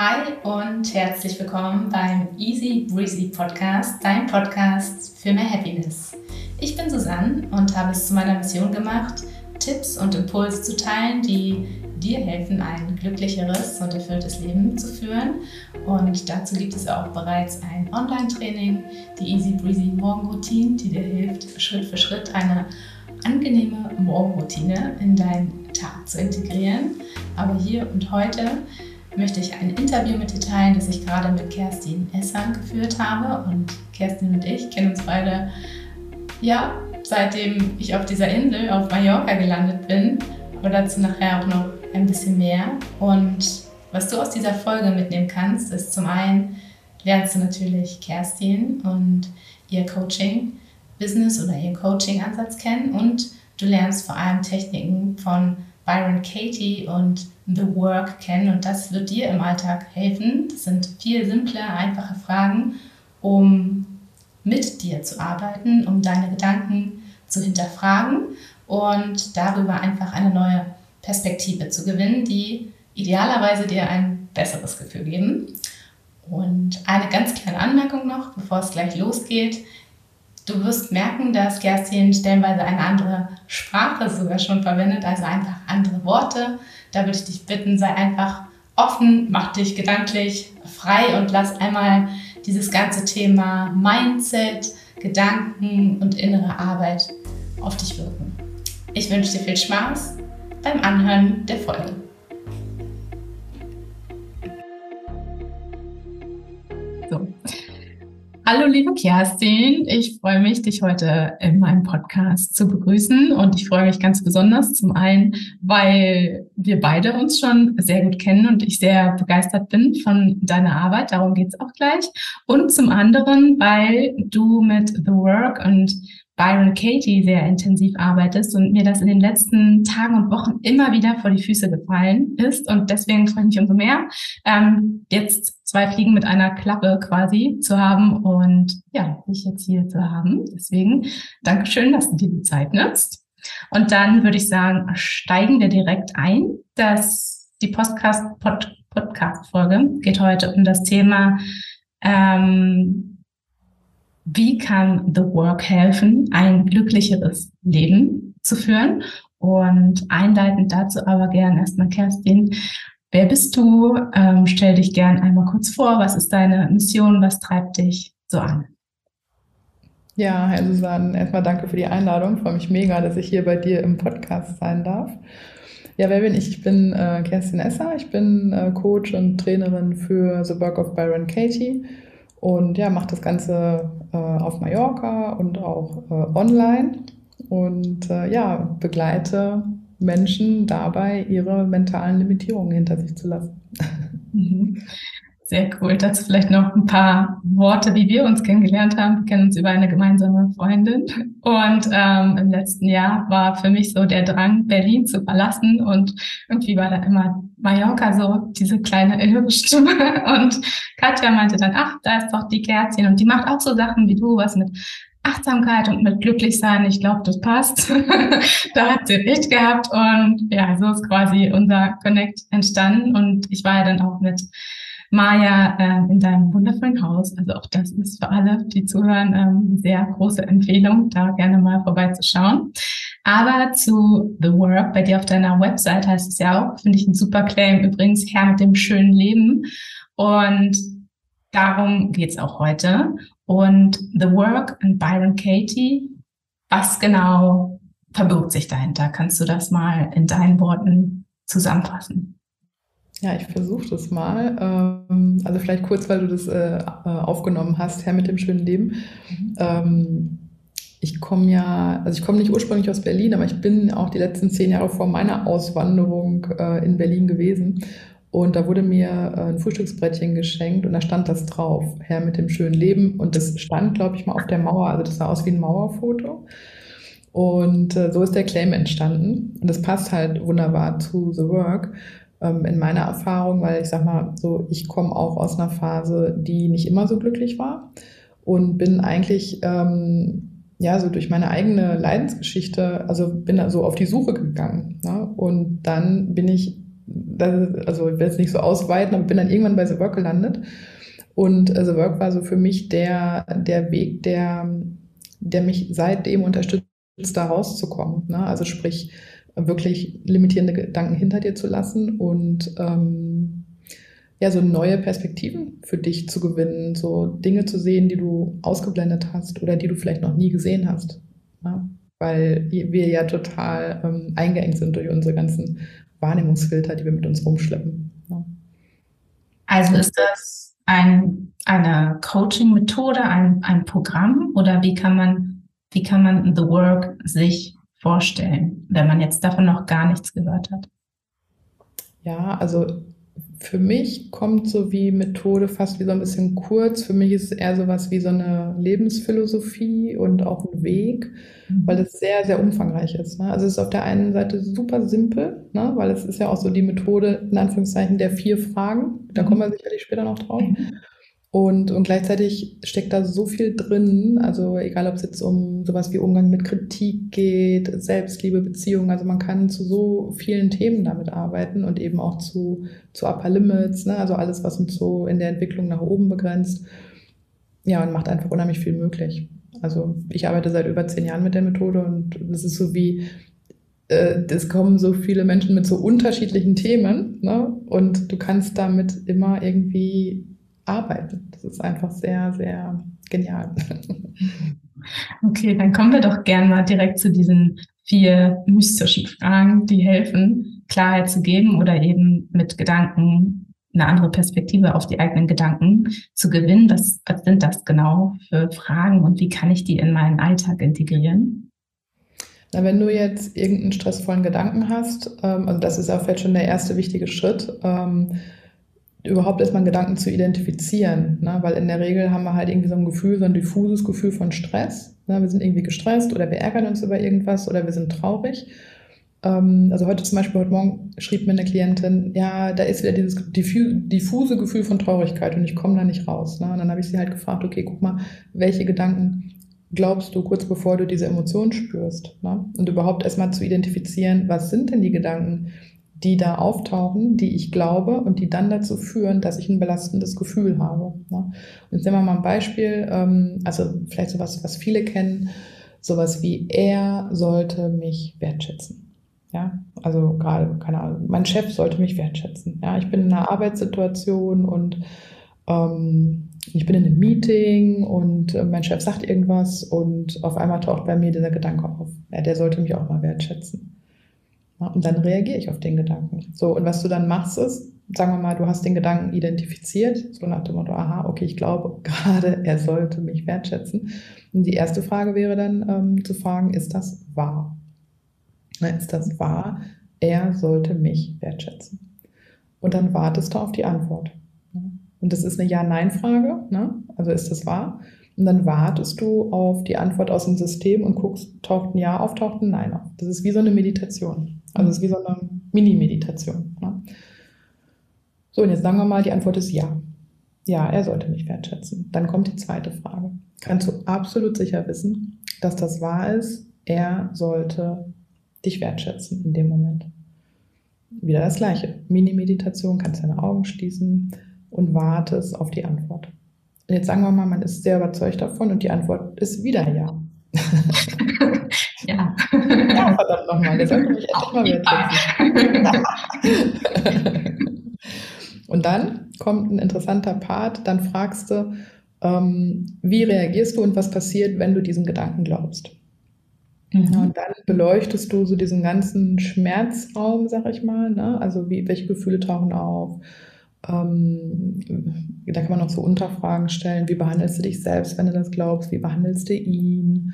Hi und herzlich willkommen beim Easy Breezy Podcast, dein Podcast für mehr Happiness. Ich bin Susanne und habe es zu meiner Mission gemacht, Tipps und Impulse zu teilen, die dir helfen, ein glücklicheres und erfülltes Leben zu führen. Und dazu gibt es auch bereits ein Online-Training, die Easy Breezy Morgenroutine, die dir hilft, Schritt für Schritt eine angenehme Morgenroutine in deinen Tag zu integrieren. Aber hier und heute möchte ich ein Interview mit dir teilen, das ich gerade mit Kerstin Esser geführt habe. Und Kerstin und ich kennen uns beide, ja, seitdem ich auf dieser Insel auf Mallorca gelandet bin. Aber dazu nachher auch noch ein bisschen mehr. Und was du aus dieser Folge mitnehmen kannst, ist zum einen, lernst du natürlich Kerstin und ihr Coaching-Business oder ihren Coaching-Ansatz kennen und du lernst vor allem Techniken von Byron Katie und The Work kennen und das wird dir im Alltag helfen. Das sind vier simple, einfache Fragen, um mit dir zu arbeiten, um deine Gedanken zu hinterfragen und darüber einfach eine neue Perspektive zu gewinnen, die idealerweise dir ein besseres Gefühl geben. Und eine ganz kleine Anmerkung noch, bevor es gleich losgeht. Du wirst merken, dass Kerstin stellenweise eine andere Sprache sogar schon verwendet, also einfach andere Worte. Da würde ich dich bitten, sei einfach offen, mach dich gedanklich frei und lass einmal dieses ganze Thema Mindset, Gedanken und innere Arbeit auf dich wirken. Ich wünsche dir viel Spaß beim Anhören der Folge. Hallo liebe Kerstin, ich freue mich, dich heute in meinem Podcast zu begrüßen. Und ich freue mich ganz besonders zum einen, weil wir beide uns schon sehr gut kennen und ich sehr begeistert bin von deiner Arbeit, darum geht es auch gleich. Und zum anderen, weil du mit The Work und Byron Katie sehr intensiv arbeitest und mir das in den letzten Tagen und Wochen immer wieder vor die Füße gefallen ist. Und deswegen freue ich mich umso mehr, ähm, jetzt zwei Fliegen mit einer Klappe quasi zu haben und ja, dich jetzt hier zu haben. Deswegen Dankeschön, dass du dir die Zeit nimmst. Und dann würde ich sagen, steigen wir direkt ein. dass die Podcast, Pod, Podcast-Folge geht heute um das Thema ähm, wie kann The Work helfen, ein glücklicheres Leben zu führen? Und einleitend dazu aber gern erstmal Kerstin. Wer bist du? Ähm, stell dich gern einmal kurz vor. Was ist deine Mission? Was treibt dich so an? Ja, Herr Susanne, erstmal danke für die Einladung. Freue mich mega, dass ich hier bei dir im Podcast sein darf. Ja, wer bin ich? Ich bin äh, Kerstin Esser. Ich bin äh, Coach und Trainerin für The Work of Byron Katie und ja, mache das Ganze auf Mallorca und auch äh, online und äh, ja, begleite Menschen dabei, ihre mentalen Limitierungen hinter sich zu lassen. Mhm. Sehr cool. Dazu vielleicht noch ein paar Worte, wie wir uns kennengelernt haben. Wir kennen uns über eine gemeinsame Freundin. Und ähm, im letzten Jahr war für mich so der Drang, Berlin zu verlassen. Und irgendwie war da immer Mallorca so diese kleine innere Stimme. Und Katja meinte dann, ach, da ist doch die Kerzchen. Und die macht auch so Sachen wie du, was mit Achtsamkeit und mit Glücklichsein. Ich glaube, das passt. da hat sie recht gehabt. Und ja, so ist quasi unser Connect entstanden. Und ich war ja dann auch mit Maja äh, in deinem wundervollen Haus. Also auch das ist für alle, die zuhören, ähm, sehr große Empfehlung, da gerne mal vorbeizuschauen. Aber zu The Work, bei dir auf deiner Website heißt es ja auch, finde ich ein super Claim, übrigens Herr mit dem schönen Leben. Und darum geht's auch heute. Und The Work und Byron Katie, was genau verbirgt sich dahinter? Kannst du das mal in deinen Worten zusammenfassen? Ja, ich versuche das mal. Ähm, also vielleicht kurz, weil du das äh, äh, aufgenommen hast, Herr mit dem schönen Leben. Mhm. Ähm, ich komme ja, also ich komme nicht ursprünglich aus Berlin, aber ich bin auch die letzten zehn Jahre vor meiner Auswanderung äh, in Berlin gewesen. Und da wurde mir ein Frühstücksbrettchen geschenkt und da stand das drauf, Herr mit dem schönen Leben. Und das stand, glaube ich, mal auf der Mauer. Also das sah aus wie ein Mauerfoto. Und so ist der Claim entstanden. Und das passt halt wunderbar zu The Work, ähm, in meiner Erfahrung, weil ich sag mal so, ich komme auch aus einer Phase, die nicht immer so glücklich war und bin eigentlich ähm, ja so durch meine eigene Leidensgeschichte, also bin da so auf die Suche gegangen. Ne? Und dann bin ich also ich will jetzt nicht so ausweiten, aber bin dann irgendwann bei The Work gelandet. Und äh, The Work war so für mich der, der Weg, der, der mich seitdem unterstützt, da rauszukommen. Ne? Also sprich, wirklich limitierende Gedanken hinter dir zu lassen und ähm, ja, so neue Perspektiven für dich zu gewinnen, so Dinge zu sehen, die du ausgeblendet hast oder die du vielleicht noch nie gesehen hast. Ja? Weil wir ja total ähm, eingeengt sind durch unsere ganzen Wahrnehmungsfilter, die wir mit uns rumschleppen. Ja? Also ist das ein, eine Coaching-Methode, ein, ein Programm oder wie kann man, wie kann man The Work sich vorstellen, wenn man jetzt davon noch gar nichts gehört hat? Ja, also für mich kommt so wie Methode fast wie so ein bisschen kurz. Für mich ist es eher so was wie so eine Lebensphilosophie und auch ein Weg, mhm. weil es sehr, sehr umfangreich ist. Ne? Also es ist auf der einen Seite super simpel, ne? weil es ist ja auch so die Methode in Anführungszeichen der vier Fragen. Da kommen wir sicherlich später noch drauf. Und, und gleichzeitig steckt da so viel drin, also egal ob es jetzt um sowas wie Umgang mit Kritik geht, Selbstliebe, Beziehung, also man kann zu so vielen Themen damit arbeiten und eben auch zu, zu Upper Limits, ne? also alles, was uns so in der Entwicklung nach oben begrenzt. Ja, und macht einfach unheimlich viel möglich. Also ich arbeite seit über zehn Jahren mit der Methode und das ist so wie, äh, es kommen so viele Menschen mit so unterschiedlichen Themen ne? und du kannst damit immer irgendwie arbeiten. Das ist einfach sehr, sehr genial. Okay, dann kommen wir doch gerne mal direkt zu diesen vier mystischen Fragen, die helfen, Klarheit zu geben oder eben mit Gedanken eine andere Perspektive auf die eigenen Gedanken zu gewinnen. Was, was sind das genau für Fragen und wie kann ich die in meinen Alltag integrieren? Na, wenn du jetzt irgendeinen stressvollen Gedanken hast, ähm, also das ist auch vielleicht schon der erste wichtige Schritt, ähm, überhaupt erstmal Gedanken zu identifizieren. Ne? Weil in der Regel haben wir halt irgendwie so ein Gefühl, so ein diffuses Gefühl von Stress. Ne? Wir sind irgendwie gestresst oder wir ärgern uns über irgendwas oder wir sind traurig. Ähm, also heute zum Beispiel, heute Morgen schrieb mir eine Klientin, ja, da ist wieder dieses diffuse Gefühl von Traurigkeit und ich komme da nicht raus. Ne? Und dann habe ich sie halt gefragt, okay, guck mal, welche Gedanken glaubst du kurz bevor du diese Emotion spürst? Ne? Und überhaupt erstmal zu identifizieren, was sind denn die Gedanken, die da auftauchen, die ich glaube und die dann dazu führen, dass ich ein belastendes Gefühl habe. Ne? Und jetzt nehmen wir mal ein Beispiel, ähm, also vielleicht sowas, was viele kennen, sowas wie er sollte mich wertschätzen. Ja, also gerade, keine Ahnung, mein Chef sollte mich wertschätzen. Ja, ich bin in einer Arbeitssituation und ähm, ich bin in einem Meeting und äh, mein Chef sagt irgendwas und auf einmal taucht bei mir dieser Gedanke auf. Ja, der sollte mich auch mal wertschätzen. Und dann reagiere ich auf den Gedanken. So, und was du dann machst, ist, sagen wir mal, du hast den Gedanken identifiziert, so nach dem Motto, aha, okay, ich glaube gerade, er sollte mich wertschätzen. Und die erste Frage wäre dann ähm, zu fragen, ist das wahr? Na, ist das wahr? Er sollte mich wertschätzen. Und dann wartest du auf die Antwort. Und das ist eine Ja-Nein-Frage, ne? also ist das wahr? Und dann wartest du auf die Antwort aus dem System und guckst, taucht ein Ja auf, taucht ein Nein auf. Das ist wie so eine Meditation. Also es ist wie so eine Mini-Meditation. Ne? So, und jetzt sagen wir mal, die Antwort ist ja. Ja, er sollte mich wertschätzen. Dann kommt die zweite Frage. Kannst du absolut sicher wissen, dass das wahr ist? Er sollte dich wertschätzen in dem Moment. Wieder das gleiche. Mini-Meditation, kannst deine Augen schließen und wartest auf die Antwort. Und jetzt sagen wir mal, man ist sehr überzeugt davon und die Antwort ist wieder ja. ja. Ja, verdammt nochmal, der sollte mich endlich mal wertschätzen. Und dann kommt ein interessanter Part, dann fragst du, ähm, wie reagierst du und was passiert, wenn du diesen Gedanken glaubst. Mhm. und dann beleuchtest du so diesen ganzen Schmerzraum, sag ich mal. Ne? Also wie, welche Gefühle tauchen auf? Ähm, da kann man noch so Unterfragen stellen. Wie behandelst du dich selbst, wenn du das glaubst? Wie behandelst du ihn?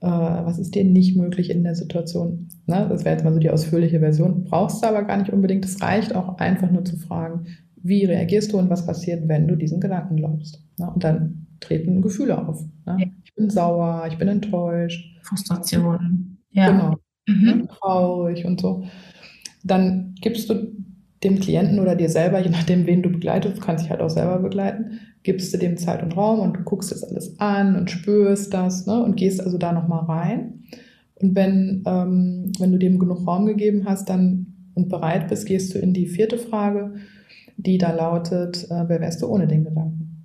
äh, was ist dir nicht möglich in der Situation. Ne? Das wäre jetzt mal so die ausführliche Version. Brauchst du aber gar nicht unbedingt. Es reicht auch einfach nur zu fragen, wie reagierst du und was passiert, wenn du diesen Gedanken glaubst. Ne? Und dann treten Gefühle auf. Ne? Ich bin sauer, ich bin enttäuscht. Frustration. Ja. Genau. Mhm. Traurig und so. Dann gibst du dem Klienten oder dir selber, je nachdem, wen du begleitest, kannst dich halt auch selber begleiten, gibst du dem Zeit und Raum und du guckst das alles an und spürst das ne, und gehst also da nochmal rein. Und wenn, ähm, wenn du dem genug Raum gegeben hast, dann und bereit bist, gehst du in die vierte Frage, die da lautet, äh, wer wärst du ohne den Gedanken?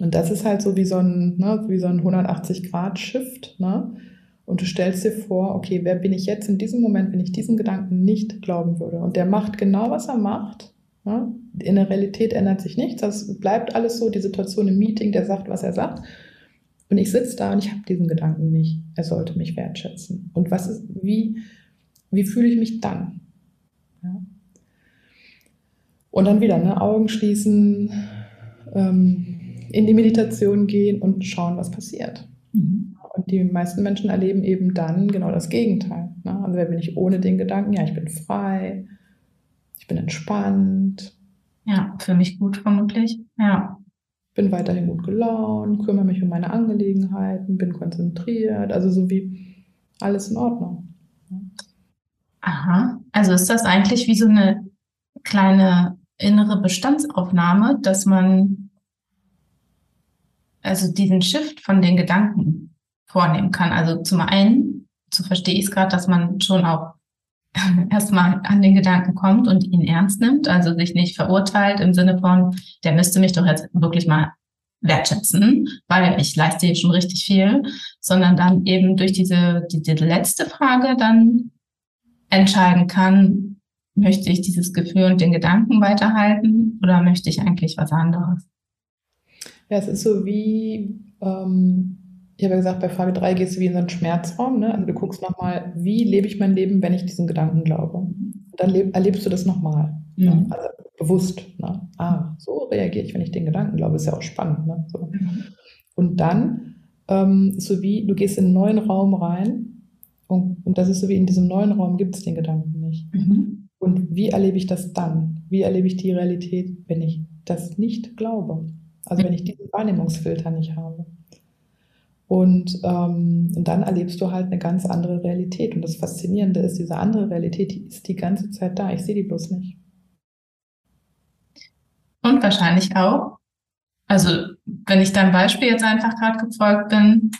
Und das ist halt so wie so ein, ne, so ein 180-Grad-Shift. Ne? Und du stellst dir vor, okay, wer bin ich jetzt in diesem Moment, wenn ich diesen Gedanken nicht glauben würde? Und der macht genau, was er macht. In der Realität ändert sich nichts. Das bleibt alles so, die Situation im Meeting, der sagt, was er sagt. Und ich sitze da und ich habe diesen Gedanken nicht. Er sollte mich wertschätzen. Und was ist, wie, wie fühle ich mich dann? Ja. Und dann wieder, ne, Augen schließen, ähm, in die Meditation gehen und schauen, was passiert. Mhm. Und die meisten Menschen erleben eben dann genau das Gegenteil. Ne? Also wer bin ich ohne den Gedanken? Ja, ich bin frei, ich bin entspannt. Ja, für mich gut vermutlich. Ja. Bin weiterhin gut gelaunt, kümmere mich um meine Angelegenheiten, bin konzentriert, also so wie alles in Ordnung. Aha, also ist das eigentlich wie so eine kleine innere Bestandsaufnahme, dass man also diesen Shift von den Gedanken vornehmen kann. Also zum einen, so verstehe ich es gerade, dass man schon auch erstmal an den Gedanken kommt und ihn ernst nimmt, also sich nicht verurteilt im Sinne von, der müsste mich doch jetzt wirklich mal wertschätzen, weil ich leiste hier schon richtig viel, sondern dann eben durch diese, diese letzte Frage dann entscheiden kann, möchte ich dieses Gefühl und den Gedanken weiterhalten oder möchte ich eigentlich was anderes? Ja, es ist so wie, ähm, ich habe ja gesagt, bei Frage 3 gehst du wie in so einen Schmerzraum. Ne? Also du guckst nochmal, wie lebe ich mein Leben, wenn ich diesen Gedanken glaube. Und dann erlebst du das nochmal. Ne? Mhm. Ne? Also bewusst. Ne? Ah, so reagiere ich, wenn ich den Gedanken glaube. Ist ja auch spannend. Ne? So. Mhm. Und dann, ähm, so wie, du gehst in einen neuen Raum rein und, und das ist so wie in diesem neuen Raum gibt es den Gedanken nicht. Mhm. Und wie erlebe ich das dann? Wie erlebe ich die Realität, wenn ich das nicht glaube? Also wenn ich diesen Wahrnehmungsfilter nicht habe. Und, ähm, und dann erlebst du halt eine ganz andere Realität. Und das Faszinierende ist, diese andere Realität, die ist die ganze Zeit da. Ich sehe die bloß nicht. Und wahrscheinlich auch, also wenn ich deinem Beispiel jetzt einfach gerade gefolgt bin,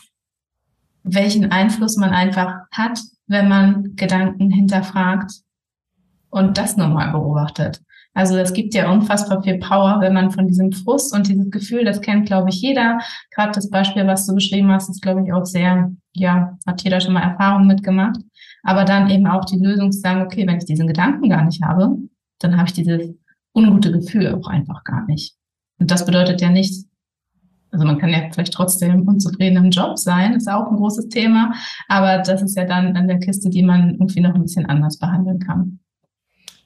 welchen Einfluss man einfach hat, wenn man Gedanken hinterfragt und das nochmal beobachtet. Also es gibt ja unfassbar viel Power, wenn man von diesem Frust und dieses Gefühl, das kennt, glaube ich, jeder. Gerade das Beispiel, was du beschrieben hast, ist, glaube ich, auch sehr, ja, hat jeder schon mal Erfahrung mitgemacht. Aber dann eben auch die Lösung zu sagen, okay, wenn ich diesen Gedanken gar nicht habe, dann habe ich dieses ungute Gefühl auch einfach gar nicht. Und das bedeutet ja nicht, also man kann ja vielleicht trotzdem unzufrieden im Job sein, ist auch ein großes Thema, aber das ist ja dann an der Kiste, die man irgendwie noch ein bisschen anders behandeln kann.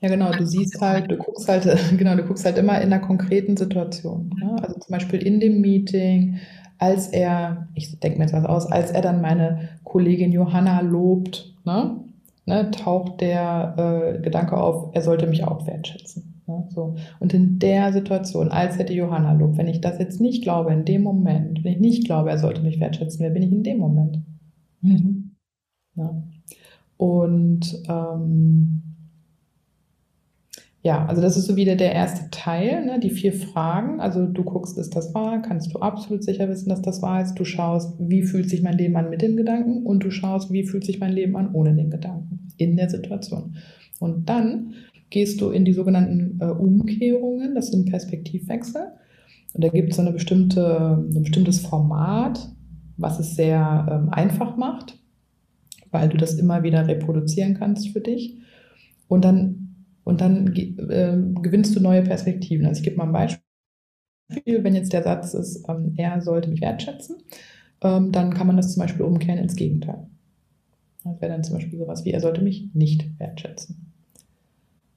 Ja, genau, du siehst halt, du guckst halt, genau, du guckst halt immer in einer konkreten Situation. Ne? Also zum Beispiel in dem Meeting, als er, ich denke mir jetzt was aus, als er dann meine Kollegin Johanna lobt, ne, ne, taucht der äh, Gedanke auf, er sollte mich auch wertschätzen. Ne, so. Und in der Situation, als er die Johanna lobt, wenn ich das jetzt nicht glaube, in dem Moment, wenn ich nicht glaube, er sollte mich wertschätzen, wer bin ich in dem Moment? Mhm. Ja. Und ähm, ja, also das ist so wieder der erste Teil, ne? die vier Fragen. Also du guckst, ist das wahr? Kannst du absolut sicher wissen, dass das wahr ist? Du schaust, wie fühlt sich mein Leben an mit den Gedanken? Und du schaust, wie fühlt sich mein Leben an ohne den Gedanken in der Situation. Und dann gehst du in die sogenannten äh, Umkehrungen, das sind Perspektivwechsel. Und da gibt es so eine bestimmte, ein bestimmtes Format, was es sehr ähm, einfach macht, weil du das immer wieder reproduzieren kannst für dich. Und dann und dann äh, gewinnst du neue Perspektiven. Also ich gebe mal ein Beispiel. Wenn jetzt der Satz ist, ähm, er sollte mich wertschätzen, ähm, dann kann man das zum Beispiel umkehren ins Gegenteil. Das wäre dann zum Beispiel sowas wie, er sollte mich nicht wertschätzen.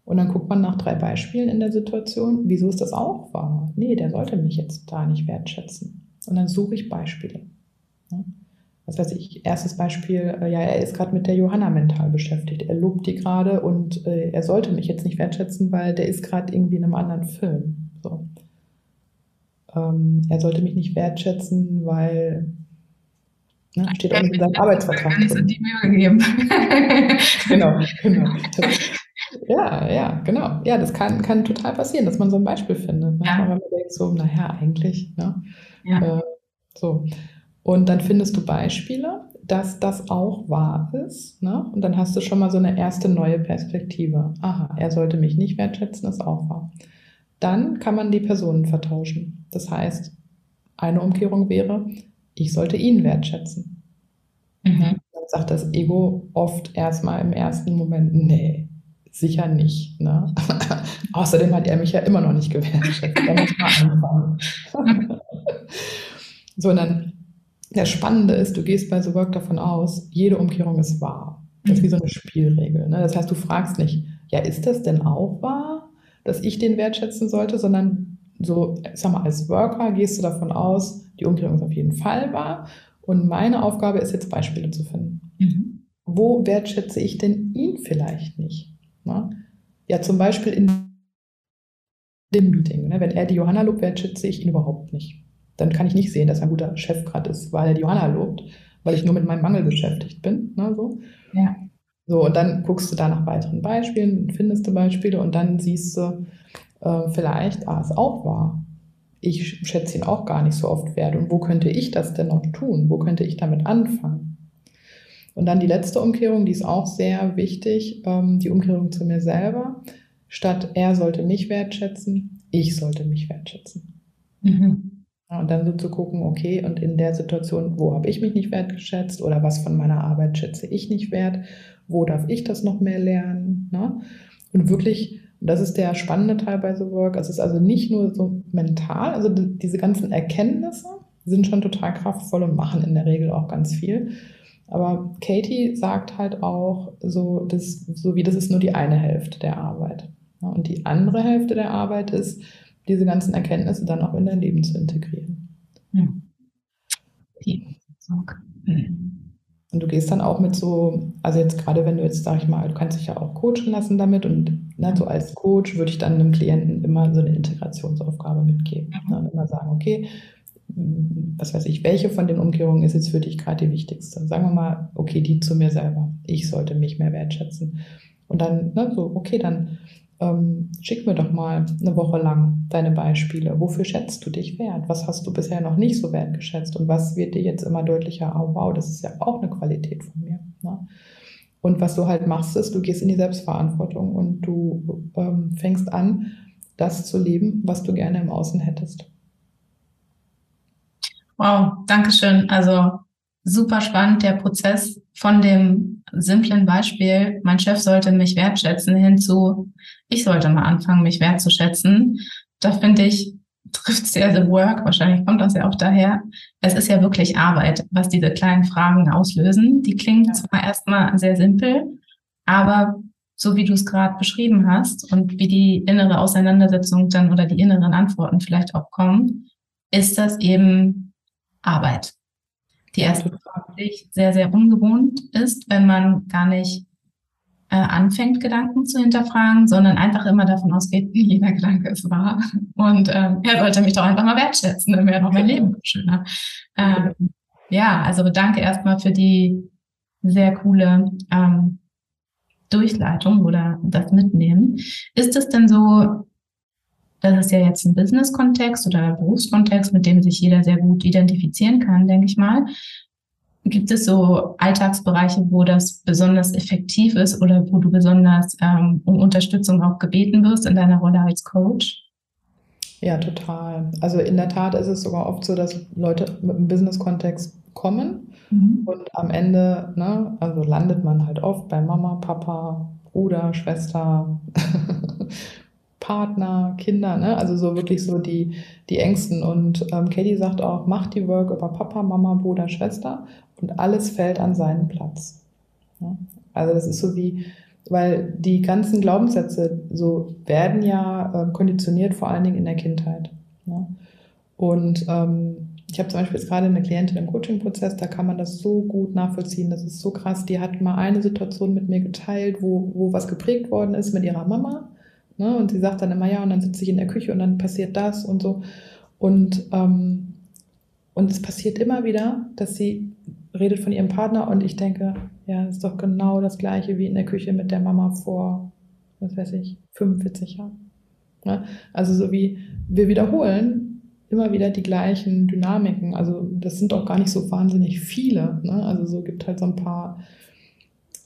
Und dann guckt man nach drei Beispielen in der Situation, wieso ist das auch wahr? Nee, der sollte mich jetzt da nicht wertschätzen. Und dann suche ich Beispiele. Ja? Was weiß ich, erstes Beispiel, äh, ja, er ist gerade mit der Johanna mental beschäftigt. Er lobt die gerade und äh, er sollte mich jetzt nicht wertschätzen, weil der ist gerade irgendwie in einem anderen Film. So. Ähm, er sollte mich nicht wertschätzen, weil ne, steht auch in seinem Arbeitsvertrag. Kann ich so die Mühe gegeben. genau, genau. Ja, ja, genau. Ja, das kann, kann total passieren, dass man so ein Beispiel findet. Ja. Wenn man denkt so, naja, eigentlich, ne? Ja. Äh, so. Und dann findest du Beispiele dass das auch wahr ist. Ne? Und dann hast du schon mal so eine erste neue Perspektive. Aha, er sollte mich nicht wertschätzen, ist auch wahr. Dann kann man die Personen vertauschen. Das heißt, eine Umkehrung wäre, ich sollte ihn wertschätzen. Mhm. Dann sagt das Ego oft erstmal im ersten Moment, nee, sicher nicht. Ne? Außerdem hat er mich ja immer noch nicht gewertschätzt. Da muss man anfangen. Sondern das Spannende ist, du gehst bei The Work davon aus, jede Umkehrung ist wahr. Das ist wie so eine Spielregel. Ne? Das heißt, du fragst nicht, ja, ist das denn auch wahr, dass ich den wertschätzen sollte, sondern so, ich sag mal, als Worker gehst du davon aus, die Umkehrung ist auf jeden Fall wahr. Und meine Aufgabe ist jetzt Beispiele zu finden. Mhm. Wo wertschätze ich denn ihn vielleicht nicht? Ne? Ja, zum Beispiel in dem Meeting. Ne? Wenn er die Johanna lobt, wertschätze ich ihn überhaupt nicht. Dann kann ich nicht sehen, dass er ein guter Chef gerade ist, weil er die Johanna lobt, weil ich nur mit meinem Mangel beschäftigt bin. Ne? So. Ja. So, und dann guckst du da nach weiteren Beispielen, findest du Beispiele und dann siehst du äh, vielleicht, ah, ist auch wahr. Ich schätze ihn auch gar nicht so oft wert. Und wo könnte ich das denn noch tun? Wo könnte ich damit anfangen? Und dann die letzte Umkehrung, die ist auch sehr wichtig, ähm, die Umkehrung zu mir selber. Statt er sollte mich wertschätzen, ich sollte mich wertschätzen. Mhm. Und dann so zu gucken, okay, und in der Situation, wo habe ich mich nicht wertgeschätzt oder was von meiner Arbeit schätze ich nicht wert, wo darf ich das noch mehr lernen? Ne? Und wirklich, das ist der spannende Teil bei The Work, es ist also nicht nur so mental, also diese ganzen Erkenntnisse sind schon total kraftvoll und machen in der Regel auch ganz viel. Aber Katie sagt halt auch so, das, so wie das ist nur die eine Hälfte der Arbeit. Und die andere Hälfte der Arbeit ist, diese ganzen Erkenntnisse dann auch in dein Leben zu integrieren. Ja. Okay. Und du gehst dann auch mit so, also jetzt gerade wenn du jetzt, sag ich mal, du kannst dich ja auch coachen lassen damit und ne, so als Coach würde ich dann einem Klienten immer so eine Integrationsaufgabe mitgeben. Ne, und immer sagen, okay, was weiß ich, welche von den Umkehrungen ist jetzt für dich gerade die wichtigste? Sagen wir mal, okay, die zu mir selber. Ich sollte mich mehr wertschätzen. Und dann, ne, so, okay, dann ähm, schick mir doch mal eine Woche lang deine Beispiele. Wofür schätzt du dich wert? Was hast du bisher noch nicht so wertgeschätzt? Und was wird dir jetzt immer deutlicher? Oh, wow, das ist ja auch eine Qualität von mir. Ne? Und was du halt machst, ist, du gehst in die Selbstverantwortung und du ähm, fängst an, das zu leben, was du gerne im Außen hättest. Wow, danke schön. Also super spannend der Prozess von dem simplen Beispiel, mein Chef sollte mich wertschätzen, hinzu, ich sollte mal anfangen, mich wertzuschätzen. Da finde ich, trifft sehr The Work, wahrscheinlich kommt das ja auch daher. Es ist ja wirklich Arbeit, was diese kleinen Fragen auslösen. Die klingen zwar erstmal sehr simpel, aber so wie du es gerade beschrieben hast und wie die innere Auseinandersetzung dann oder die inneren Antworten vielleicht auch kommen, ist das eben Arbeit die erst wirklich sehr, sehr ungewohnt ist, wenn man gar nicht äh, anfängt, Gedanken zu hinterfragen, sondern einfach immer davon ausgeht, jeder Gedanke ist wahr. Und ähm, er sollte mich doch einfach mal wertschätzen, dann wäre doch mein Leben schöner. Ähm, ja, also danke erstmal für die sehr coole ähm, Durchleitung oder das Mitnehmen. Ist es denn so, das ist ja jetzt ein Business-Kontext oder Berufskontext, mit dem sich jeder sehr gut identifizieren kann, denke ich mal. Gibt es so Alltagsbereiche, wo das besonders effektiv ist oder wo du besonders ähm, um Unterstützung auch gebeten wirst in deiner Rolle als Coach? Ja, total. Also in der Tat ist es sogar oft so, dass Leute mit einem Business-Kontext kommen mhm. und am Ende, ne, also landet man halt oft bei Mama, Papa, Bruder, Schwester, Partner, Kinder, ne? also so wirklich so die, die Ängsten. Und ähm, Katie sagt auch, mach die Work über Papa, Mama, Bruder, Schwester und alles fällt an seinen Platz. Ja? Also das ist so wie, weil die ganzen Glaubenssätze so werden ja äh, konditioniert, vor allen Dingen in der Kindheit. Ja? Und ähm, ich habe zum Beispiel jetzt gerade eine Klientin im Coaching-Prozess, da kann man das so gut nachvollziehen. Das ist so krass. Die hat mal eine Situation mit mir geteilt, wo, wo was geprägt worden ist mit ihrer Mama. Ne? Und sie sagt dann immer, ja, und dann sitze ich in der Küche und dann passiert das und so. Und, ähm, und es passiert immer wieder, dass sie redet von ihrem Partner und ich denke, ja, das ist doch genau das gleiche wie in der Küche mit der Mama vor, was weiß ich, 45 Jahren. Ne? Also so wie wir wiederholen immer wieder die gleichen Dynamiken. Also das sind auch gar nicht so wahnsinnig viele. Ne? Also so gibt halt so ein paar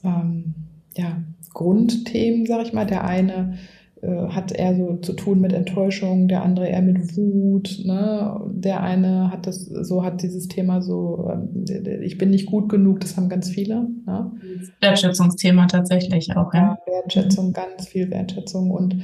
ähm, ja, Grundthemen, sag ich mal. Der eine hat eher so zu tun mit Enttäuschung, der andere eher mit Wut. Ne? Der eine hat das, so hat dieses Thema so, äh, ich bin nicht gut genug, das haben ganz viele. Ne? Wertschätzungsthema tatsächlich auch, ja. ja Wertschätzung, ganz viel Wertschätzung und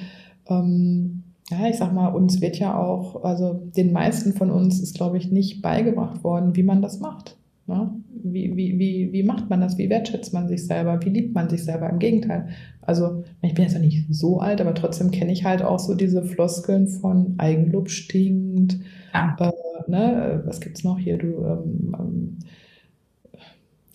ähm, ja, ich sag mal, uns wird ja auch, also den meisten von uns ist, glaube ich, nicht beigebracht worden, wie man das macht. Ne? Wie, wie, wie, wie macht man das? Wie wertschätzt man sich selber? Wie liebt man sich selber? Im Gegenteil. Also, ich bin jetzt noch nicht so alt, aber trotzdem kenne ich halt auch so diese Floskeln von Eigenlob stinkt. Ja. Äh, ne? Was gibt's noch hier? Du, ähm, ähm,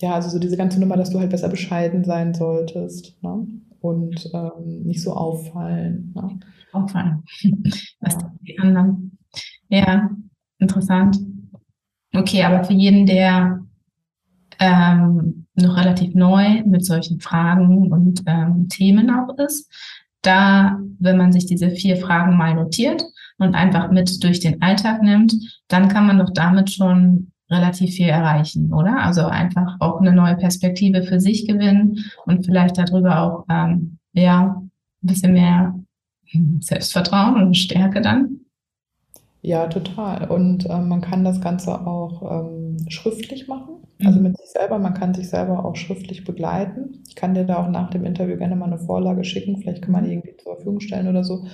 ja, also so diese ganze Nummer, dass du halt besser bescheiden sein solltest ne? und ähm, nicht so auffallen. Ne? Auffallen. Was ja. die anderen? Ja, interessant. Okay, aber für jeden, der ähm, noch relativ neu mit solchen Fragen und ähm, Themen auch ist, da, wenn man sich diese vier Fragen mal notiert und einfach mit durch den Alltag nimmt, dann kann man doch damit schon relativ viel erreichen, oder? Also einfach auch eine neue Perspektive für sich gewinnen und vielleicht darüber auch ähm, ja ein bisschen mehr Selbstvertrauen und Stärke dann. Ja, total. Und äh, man kann das Ganze auch ähm, schriftlich machen, also mhm. mit sich selber. Man kann sich selber auch schriftlich begleiten. Ich kann dir da auch nach dem Interview gerne mal eine Vorlage schicken. Vielleicht kann man die irgendwie zur Verfügung stellen oder so.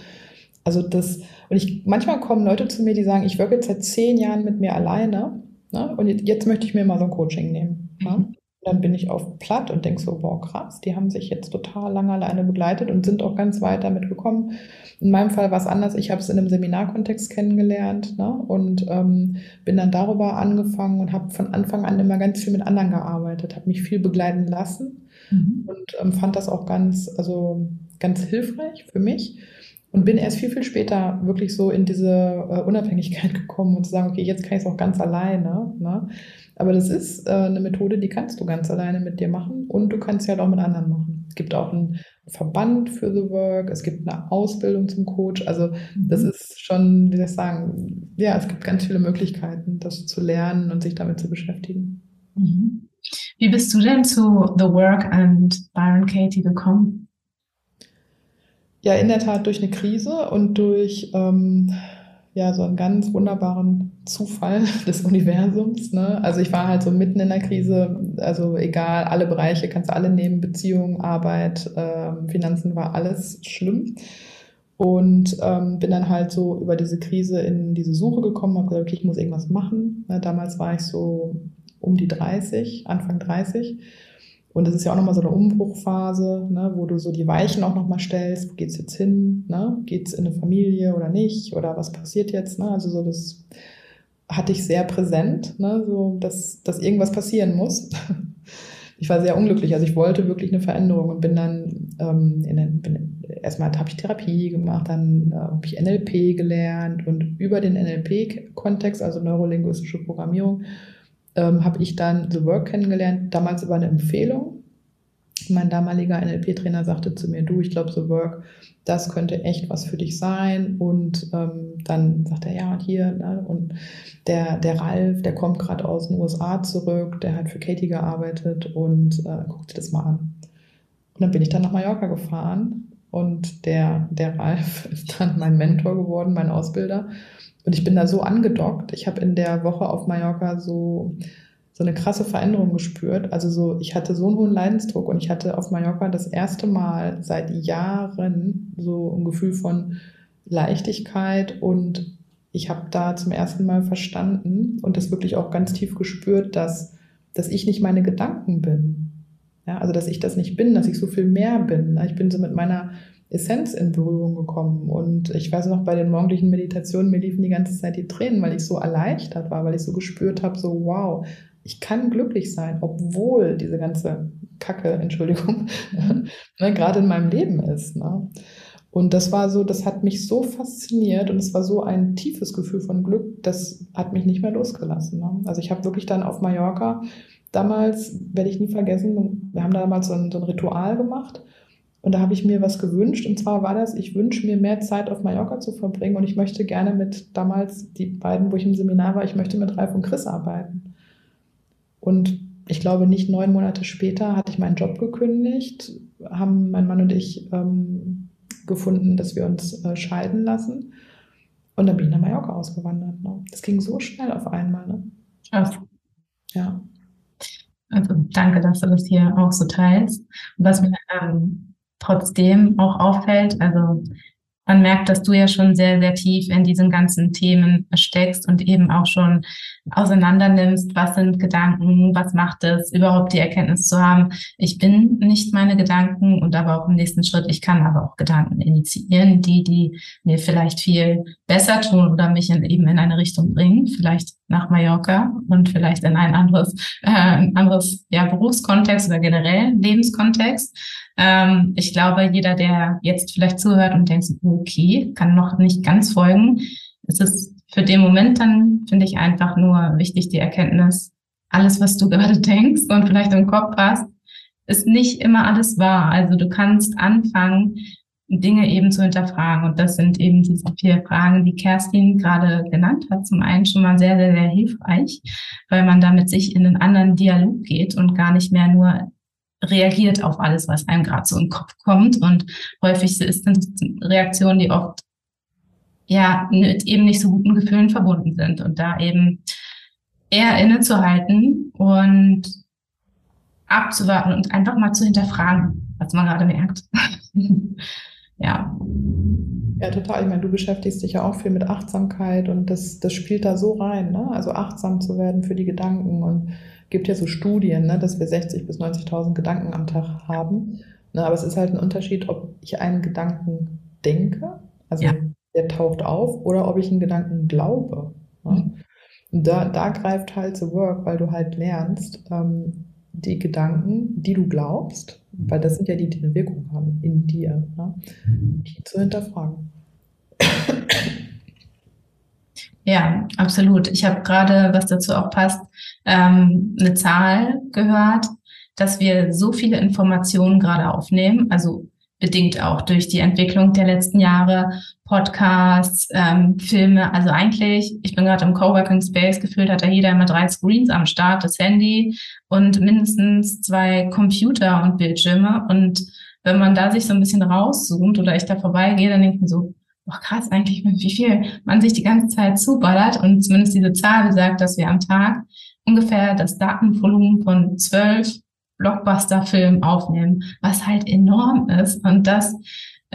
Also das, und ich, manchmal kommen Leute zu mir, die sagen, ich wirke jetzt seit zehn Jahren mit mir alleine ne, und jetzt möchte ich mir mal so ein Coaching nehmen. Ne? Mhm. Ne? dann bin ich auf platt und denke so, wow, krass, die haben sich jetzt total lange alleine begleitet und sind auch ganz weit damit gekommen. In meinem Fall war es anders. Ich habe es in einem Seminarkontext kennengelernt ne, und ähm, bin dann darüber angefangen und habe von Anfang an immer ganz viel mit anderen gearbeitet, habe mich viel begleiten lassen mhm. und ähm, fand das auch ganz, also ganz hilfreich für mich. Und bin erst viel, viel später wirklich so in diese äh, Unabhängigkeit gekommen und zu sagen, okay, jetzt kann ich es auch ganz alleine. Ne? Aber das ist äh, eine Methode, die kannst du ganz alleine mit dir machen und du kannst sie halt auch mit anderen machen. Es gibt auch einen Verband für The Work, es gibt eine Ausbildung zum Coach. Also das mhm. ist schon, wie soll ich sagen, ja, es gibt ganz viele Möglichkeiten, das zu lernen und sich damit zu beschäftigen. Mhm. Wie bist du denn zu The Work and Byron Katie gekommen? Ja, in der Tat durch eine Krise und durch ähm, ja so einen ganz wunderbaren Zufall des Universums. Ne? Also ich war halt so mitten in der Krise, also egal, alle Bereiche kannst du alle nehmen, Beziehungen, Arbeit, äh, Finanzen war alles schlimm. Und ähm, bin dann halt so über diese Krise in diese Suche gekommen, habe gesagt, okay, ich muss irgendwas machen. Ne? Damals war ich so um die 30, Anfang 30 und das ist ja auch nochmal so eine Umbruchphase, ne, wo du so die Weichen auch nochmal stellst. Wo geht's jetzt hin? Ne? Geht's in eine Familie oder nicht? Oder was passiert jetzt? Ne? Also so das hatte ich sehr präsent, ne? so dass, dass irgendwas passieren muss. Ich war sehr unglücklich. Also ich wollte wirklich eine Veränderung und bin dann ähm, in den, bin, erstmal habe ich Therapie gemacht, dann äh, habe ich NLP gelernt und über den NLP-Kontext, also neurolinguistische Programmierung, ähm, habe ich dann The Work kennengelernt, damals über eine Empfehlung. Mein damaliger NLP-Trainer sagte zu mir, du, ich glaube, The Work, das könnte echt was für dich sein. Und ähm, dann sagt er, ja, und hier, ne? und der, der Ralf, der kommt gerade aus den USA zurück, der hat für Katie gearbeitet und äh, guck dir das mal an. Und dann bin ich dann nach Mallorca gefahren und der, der Ralf ist dann mein Mentor geworden, mein Ausbilder. Und ich bin da so angedockt. Ich habe in der Woche auf Mallorca so, so eine krasse Veränderung gespürt. Also so, ich hatte so einen hohen Leidensdruck und ich hatte auf Mallorca das erste Mal seit Jahren so ein Gefühl von Leichtigkeit und ich habe da zum ersten Mal verstanden und das wirklich auch ganz tief gespürt, dass, dass ich nicht meine Gedanken bin. Ja, also dass ich das nicht bin, dass ich so viel mehr bin. Ich bin so mit meiner Essenz in Berührung gekommen. Und ich weiß noch, bei den morgendlichen Meditationen, mir liefen die ganze Zeit die Tränen, weil ich so erleichtert war, weil ich so gespürt habe, so wow, ich kann glücklich sein, obwohl diese ganze Kacke, Entschuldigung, ne, gerade in meinem Leben ist. Ne? Und das war so, das hat mich so fasziniert und es war so ein tiefes Gefühl von Glück, das hat mich nicht mehr losgelassen. Ne? Also ich habe wirklich dann auf Mallorca damals, werde ich nie vergessen, wir haben damals so ein, so ein Ritual gemacht Und da habe ich mir was gewünscht. Und zwar war das, ich wünsche mir mehr Zeit auf Mallorca zu verbringen. Und ich möchte gerne mit damals die beiden, wo ich im Seminar war, ich möchte mit Ralf und Chris arbeiten. Und ich glaube, nicht neun Monate später hatte ich meinen Job gekündigt, haben mein Mann und ich ähm, gefunden, dass wir uns äh, scheiden lassen. Und dann bin ich nach Mallorca ausgewandert. Ne? Das ging so schnell auf einmal. Ne? Krass. Ja. Also danke, dass du das hier auch so teilst. Und was mir ähm, trotzdem auch auffällt. Also man merkt, dass du ja schon sehr, sehr tief in diesen ganzen Themen steckst und eben auch schon auseinander nimmst, was sind Gedanken, was macht es, überhaupt die Erkenntnis zu haben, ich bin nicht meine Gedanken und aber auch im nächsten Schritt, ich kann aber auch Gedanken initiieren, die, die mir vielleicht viel besser tun oder mich in, eben in eine Richtung bringen, vielleicht nach Mallorca und vielleicht in ein anderes, äh, ein anderes ja, Berufskontext oder generell Lebenskontext. Ähm, ich glaube, jeder, der jetzt vielleicht zuhört und denkt, okay, kann noch nicht ganz folgen, es ist für den Moment dann, finde ich, einfach nur wichtig, die Erkenntnis, alles, was du gerade denkst und vielleicht im Kopf hast, ist nicht immer alles wahr. Also du kannst anfangen, Dinge eben zu hinterfragen. Und das sind eben diese vier Fragen, die Kerstin gerade genannt hat. Zum einen schon mal sehr, sehr, sehr hilfreich, weil man damit sich in einen anderen Dialog geht und gar nicht mehr nur reagiert auf alles, was einem gerade so im Kopf kommt. Und häufig ist das Reaktionen, die oft ja mit eben nicht so guten Gefühlen verbunden sind und da eben eher innezuhalten und abzuwarten und einfach mal zu hinterfragen, was man gerade merkt. ja. Ja, total. Ich meine, du beschäftigst dich ja auch viel mit Achtsamkeit und das, das spielt da so rein, ne? Also achtsam zu werden für die Gedanken und gibt ja so Studien, ne, dass wir 60.000 bis 90.000 Gedanken am Tag haben. Ne, aber es ist halt ein Unterschied, ob ich einen Gedanken denke, also ja. der taucht auf, oder ob ich einen Gedanken glaube. Ne? Mhm. Und da, da greift halt The Work, weil du halt lernst, ähm, die Gedanken, die du glaubst, weil das sind ja die, die eine Wirkung haben in dir, ne? die zu hinterfragen. Ja, absolut. Ich habe gerade, was dazu auch passt, ähm, eine Zahl gehört, dass wir so viele Informationen gerade aufnehmen, also bedingt auch durch die Entwicklung der letzten Jahre, Podcasts, ähm, Filme. Also eigentlich, ich bin gerade im Coworking Space, gefühlt hat da jeder immer drei Screens am Start, das Handy und mindestens zwei Computer und Bildschirme. Und wenn man da sich so ein bisschen rauszoomt oder ich da vorbeigehe, dann denke ich mir so, boah, krass eigentlich, wie viel man sich die ganze Zeit zuballert. Und zumindest diese Zahl besagt, dass wir am Tag ungefähr das Datenvolumen von zwölf Blockbuster-Filmen aufnehmen, was halt enorm ist. Und das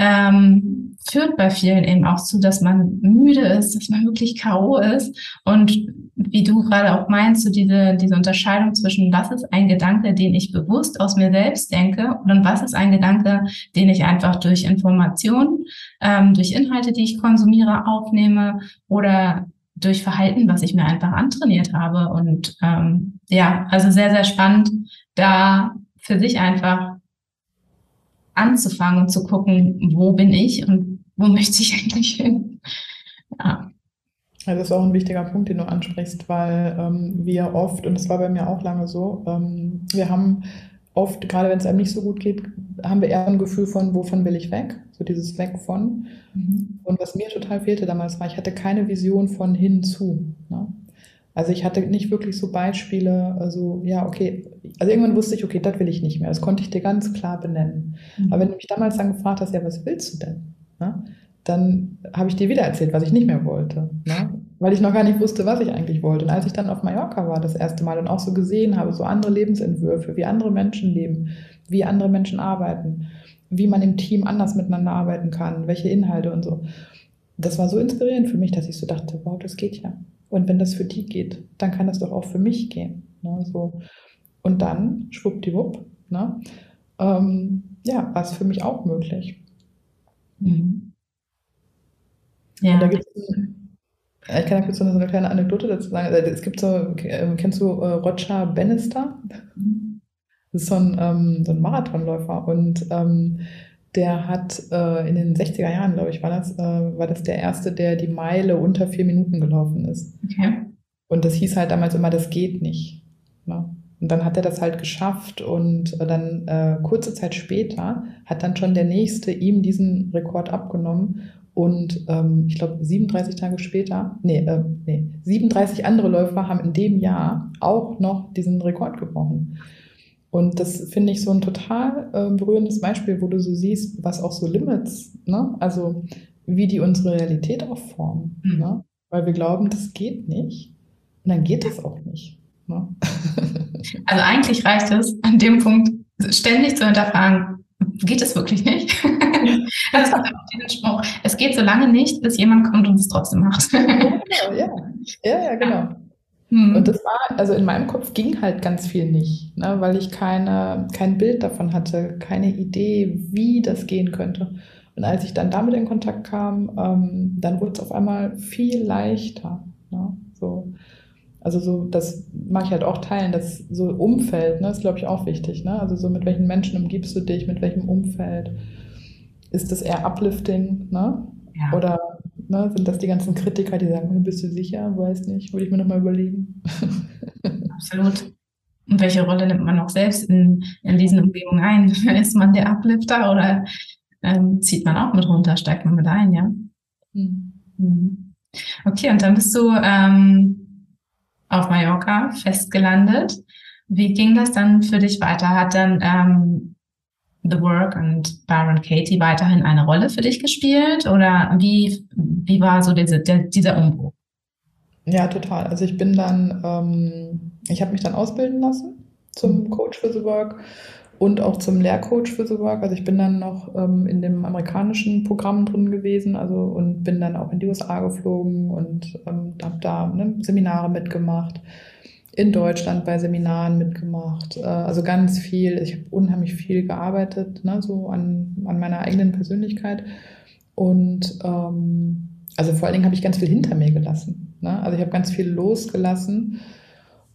ähm, führt bei vielen eben auch zu, dass man müde ist, dass man wirklich K.O. ist. Und wie du gerade auch meinst, so diese, diese Unterscheidung zwischen, was ist ein Gedanke, den ich bewusst aus mir selbst denke und was ist ein Gedanke, den ich einfach durch Informationen, ähm, durch Inhalte, die ich konsumiere, aufnehme oder durch Verhalten, was ich mir einfach antrainiert habe. Und ähm, ja, also sehr, sehr spannend, da für sich einfach anzufangen und zu gucken, wo bin ich und wo möchte ich eigentlich hin. Ja. Das ist auch ein wichtiger Punkt, den du ansprichst, weil ähm, wir oft, und das war bei mir auch lange so, ähm, wir haben oft, gerade wenn es einem nicht so gut geht, haben wir eher ein Gefühl von, wovon will ich weg? So dieses Weg von. Mhm. Und was mir total fehlte damals war, ich hatte keine Vision von hinzu. Ne? Also ich hatte nicht wirklich so Beispiele, also ja, okay, also irgendwann wusste ich, okay, das will ich nicht mehr. Das konnte ich dir ganz klar benennen. Mhm. Aber wenn du mich damals dann gefragt hast, ja, was willst du denn? Ne? Dann habe ich dir wieder erzählt, was ich nicht mehr wollte. Ne? Weil ich noch gar nicht wusste, was ich eigentlich wollte. Und als ich dann auf Mallorca war das erste Mal und auch so gesehen habe, so andere Lebensentwürfe, wie andere Menschen leben, wie andere Menschen arbeiten, wie man im Team anders miteinander arbeiten kann, welche Inhalte und so. Das war so inspirierend für mich, dass ich so dachte, wow, das geht ja. Und wenn das für die geht, dann kann das doch auch für mich gehen. Ne? So. Und dann, schwuppdiwupp, ne? Ähm, ja, war es für mich auch möglich. Mhm. Ja. Und da gibt's, ich kann da kurz so eine, kleine Anekdote dazu sagen. Also, es gibt so, ähm, kennst du äh, Roger Bannister? Mhm. Das ist so ein, ähm, so ein Marathonläufer und ähm, der hat äh, in den 60er Jahren, glaube ich, war das, äh, war das der erste, der die Meile unter vier Minuten gelaufen ist. Okay. Und das hieß halt damals immer, das geht nicht. Ne? Und dann hat er das halt geschafft und dann äh, kurze Zeit später hat dann schon der Nächste ihm diesen Rekord abgenommen und ähm, ich glaube 37 Tage später, nee, äh, nee, 37 andere Läufer haben in dem Jahr auch noch diesen Rekord gebrochen. Und das finde ich so ein total äh, berührendes Beispiel, wo du so siehst, was auch so Limits, ne? also wie die unsere Realität auch formen. Mhm. Ne? Weil wir glauben, das geht nicht. Und dann geht es auch nicht. Ne? Also eigentlich reicht es an dem Punkt ständig zu hinterfragen, geht es wirklich nicht? also es, Spruch, es geht so lange nicht, bis jemand kommt und es trotzdem macht. ja, genau, ja. ja, ja, genau. Mhm. Und das war, also in meinem Kopf ging halt ganz viel nicht, ne, weil ich keine, kein Bild davon hatte, keine Idee, wie das gehen könnte. Und als ich dann damit in Kontakt kam, ähm, dann wurde es auf einmal viel leichter. Ne, so. Also so, das mag ich halt auch teilen, das so Umfeld, ne, ist glaube ich auch wichtig. Ne? Also so mit welchen Menschen umgibst du dich, mit welchem Umfeld? Ist das eher uplifting, ne? Ja. Oder ne, sind das die ganzen Kritiker, die sagen, bist du sicher? Weiß nicht, würde ich mir nochmal überlegen. Absolut. Und welche Rolle nimmt man auch selbst in, in diesen Umgebungen ein? Ist man der Uplifter oder ähm, zieht man auch mit runter, steigt man mit ein, ja? Mhm. Okay, und dann bist du ähm, auf Mallorca festgelandet. Wie ging das dann für dich weiter? Hat dann ähm, The Work und Baron Katie weiterhin eine Rolle für dich gespielt? Oder wie, wie war so diese, der, dieser Umbruch? Ja, total. Also ich bin dann, ähm, ich habe mich dann ausbilden lassen zum Coach für The Work und auch zum Lehrcoach für The Work. Also ich bin dann noch ähm, in dem amerikanischen Programm drin gewesen, also und bin dann auch in die USA geflogen und ähm, habe da ne, Seminare mitgemacht, in Deutschland bei Seminaren mitgemacht. Äh, also ganz viel. Ich habe unheimlich viel gearbeitet, ne, so an, an meiner eigenen Persönlichkeit. Und ähm, also vor allen Dingen habe ich ganz viel hinter mir gelassen. Ne? Also ich habe ganz viel losgelassen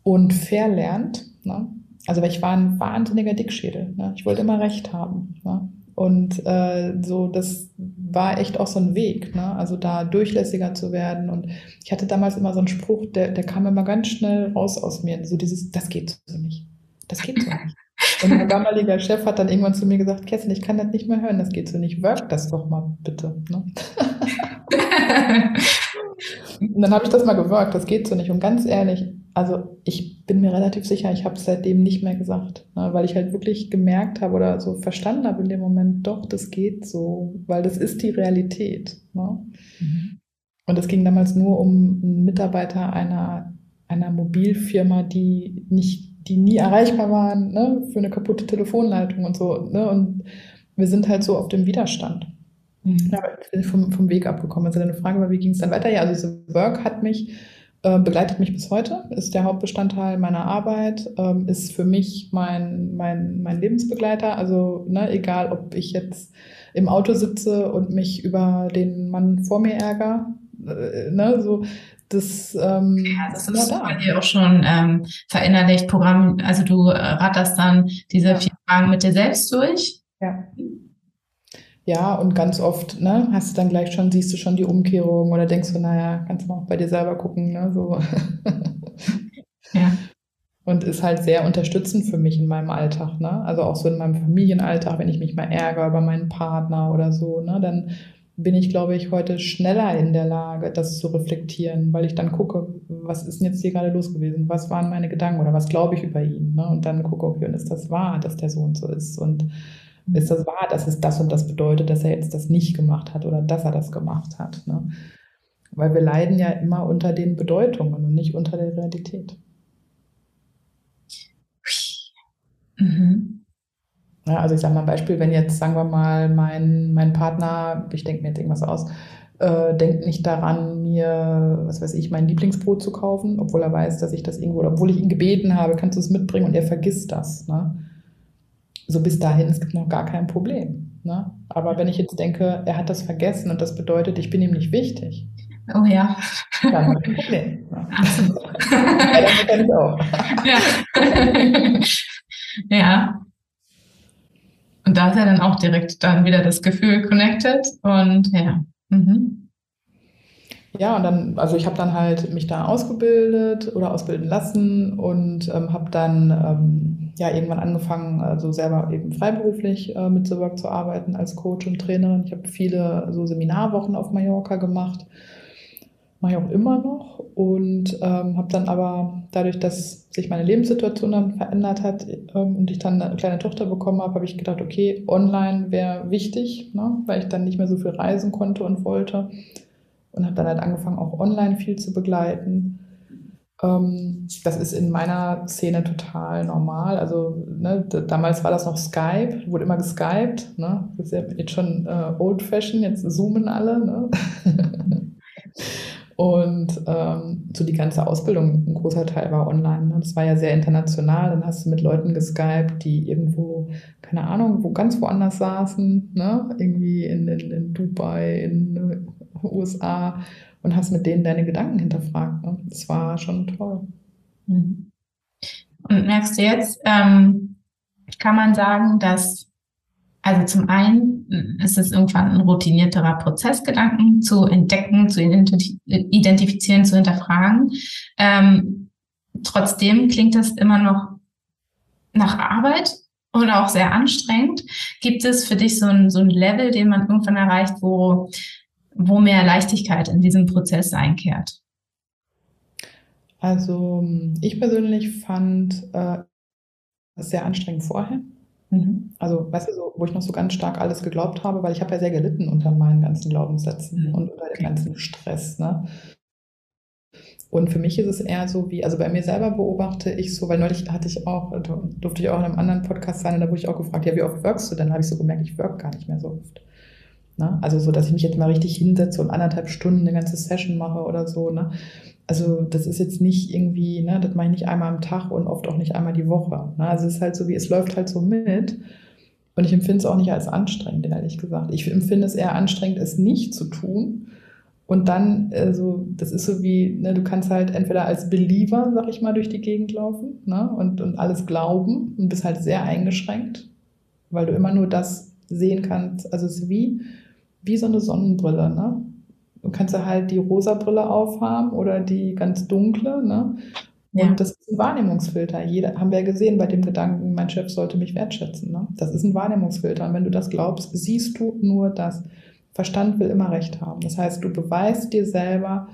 und verlernt. Ne? also weil ich war ein wahnsinniger Dickschädel. Ne? Ich wollte immer Recht haben. Ne? Und äh, so, das war echt auch so ein Weg, ne? also da durchlässiger zu werden. Und ich hatte damals immer so einen Spruch, der, der kam immer ganz schnell raus aus mir. So dieses, das geht so nicht. Das geht so nicht. Und mein damaliger Chef hat dann irgendwann zu mir gesagt, Kerstin, ich kann das nicht mehr hören, das geht so nicht. Work das doch mal bitte. Ne? Und dann habe ich das mal gewirkt, das geht so nicht. Und ganz ehrlich, also ich bin mir relativ sicher, ich habe es seitdem nicht mehr gesagt, ne, weil ich halt wirklich gemerkt habe oder so verstanden habe in dem Moment, doch, das geht so, weil das ist die Realität. Ne? Mhm. Und es ging damals nur um einen Mitarbeiter einer, einer Mobilfirma, die nicht, die nie erreichbar waren, ne, für eine kaputte Telefonleitung und so. Ne? Und wir sind halt so auf dem Widerstand. Mhm. Ja, ich bin vom, vom Weg abgekommen. Also deine Frage war, wie ging es dann weiter? Ja, also diese Work hat mich, begleitet mich bis heute, ist der Hauptbestandteil meiner Arbeit, ähm, ist für mich mein, mein, mein Lebensbegleiter. Also ne, egal, ob ich jetzt im Auto sitze und mich über den Mann vor mir ärgere, äh, ne, so das, ähm, ja, das ist da. bei dir auch schon ähm, verinnerlicht, Programm, also du äh, ratterst dann diese ja. vier Fragen mit dir selbst durch. Ja. Ja, und ganz oft, ne, hast du dann gleich schon, siehst du schon die Umkehrung oder denkst du, naja, kannst du mal auch bei dir selber gucken, ne, so. ja. Und ist halt sehr unterstützend für mich in meinem Alltag, ne? Also auch so in meinem Familienalltag, wenn ich mich mal ärgere über meinen Partner oder so, ne, dann bin ich, glaube ich, heute schneller in der Lage, das zu reflektieren, weil ich dann gucke, was ist denn jetzt hier gerade los gewesen? Was waren meine Gedanken oder was glaube ich über ihn? Ne? Und dann gucke, okay, und ist das wahr, dass der so und so ist? Und ist das wahr, dass es das und das bedeutet, dass er jetzt das nicht gemacht hat oder dass er das gemacht hat? Ne? Weil wir leiden ja immer unter den Bedeutungen und nicht unter der Realität. Mhm. Ja, also ich sage mal ein Beispiel, wenn jetzt, sagen wir mal, mein, mein Partner, ich denke mir jetzt irgendwas aus, äh, denkt nicht daran, mir, was weiß ich, mein Lieblingsbrot zu kaufen, obwohl er weiß, dass ich das irgendwo, obwohl ich ihn gebeten habe, kannst du es mitbringen und er vergisst das. Ne? So bis dahin ist noch gar kein Problem. Ne? Aber wenn ich jetzt denke, er hat das vergessen und das bedeutet, ich bin ihm nicht wichtig. Oh ja. Dann habe ich ein Problem. Ne? ja, damit kann ich auch. ja. ja. Und da ist er dann auch direkt dann wieder das Gefühl connected und ja. Mhm. ja, und dann, also ich habe dann halt mich da ausgebildet oder ausbilden lassen und ähm, habe dann ähm, ja irgendwann angefangen, also selber eben freiberuflich äh, mit The Work zu arbeiten als Coach und Trainerin. Ich habe viele so Seminarwochen auf Mallorca gemacht, mache ich auch immer noch und ähm, habe dann aber dadurch, dass sich meine Lebenssituation dann verändert hat ähm, und ich dann eine kleine Tochter bekommen habe, habe ich gedacht, okay, online wäre wichtig, ne, weil ich dann nicht mehr so viel reisen konnte und wollte und habe dann halt angefangen, auch online viel zu begleiten. Ähm, das ist in meiner Szene total normal. Also ne, damals war das noch Skype, wurde immer geskypt. Ne? Das ist ja jetzt schon äh, old fashion, jetzt zoomen alle. Ne? Und ähm, so die ganze Ausbildung, ein großer Teil war online. Ne? Das war ja sehr international. Dann hast du mit Leuten geskypt, die irgendwo, keine Ahnung, wo ganz woanders saßen, ne? irgendwie in, in, in Dubai, in USA und hast mit denen deine Gedanken hinterfragt. Ne? Das war schon toll. Mhm. Und merkst du jetzt, ähm, kann man sagen, dass, also zum einen ist es irgendwann ein routinierterer Prozess, Gedanken zu entdecken, zu identifizieren, zu hinterfragen. Ähm, trotzdem klingt das immer noch nach Arbeit oder auch sehr anstrengend. Gibt es für dich so ein, so ein Level, den man irgendwann erreicht, wo wo mehr Leichtigkeit in diesem Prozess einkehrt? Also ich persönlich fand äh, sehr anstrengend vorher. Mhm. Also, weißt du, so, wo ich noch so ganz stark alles geglaubt habe, weil ich habe ja sehr gelitten unter meinen ganzen Glaubenssätzen mhm. und unter dem ganzen Stress. Ne? Und für mich ist es eher so wie, also bei mir selber beobachte ich so, weil neulich hatte ich auch, durfte ich auch in einem anderen Podcast sein und da wurde ich auch gefragt, ja, wie oft workst du denn? Da habe ich so gemerkt, ich work gar nicht mehr so oft. Ne? Also so, dass ich mich jetzt mal richtig hinsetze und anderthalb Stunden eine ganze Session mache oder so. Ne? Also das ist jetzt nicht irgendwie, ne, das mache ich nicht einmal am Tag und oft auch nicht einmal die Woche. Ne? Also es ist halt so wie, es läuft halt so mit. Und ich empfinde es auch nicht als anstrengend, ehrlich gesagt. Ich empfinde es eher anstrengend, es nicht zu tun. Und dann, also, das ist so wie, ne, du kannst halt entweder als Believer, sag ich mal, durch die Gegend laufen ne, und, und alles glauben und bist halt sehr eingeschränkt, weil du immer nur das sehen kannst. Also es ist wie, wie so eine Sonnenbrille, ne? Du kannst ja halt die rosa Brille aufhaben oder die ganz dunkle, ne? Ja. Und das ist ein Wahrnehmungsfilter. Jeder, haben wir ja gesehen bei dem Gedanken, mein Chef sollte mich wertschätzen. Ne? Das ist ein Wahrnehmungsfilter. Und wenn du das glaubst, siehst du nur das. Verstand will immer Recht haben. Das heißt, du beweist dir selber,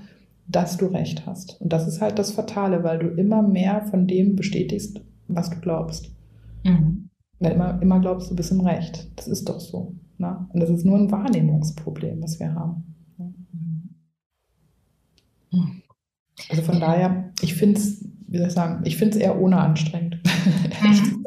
dass du Recht hast. Und das ist halt das Fatale, weil du immer mehr von dem bestätigst, was du glaubst. Mhm. Weil immer, immer glaubst du bist im Recht. Das ist doch so. Ne? Und das ist nur ein Wahrnehmungsproblem, was wir haben. Also von daher, ich finde es, wie soll ich sagen, ich finde es eher ohne anstrengend. Mhm.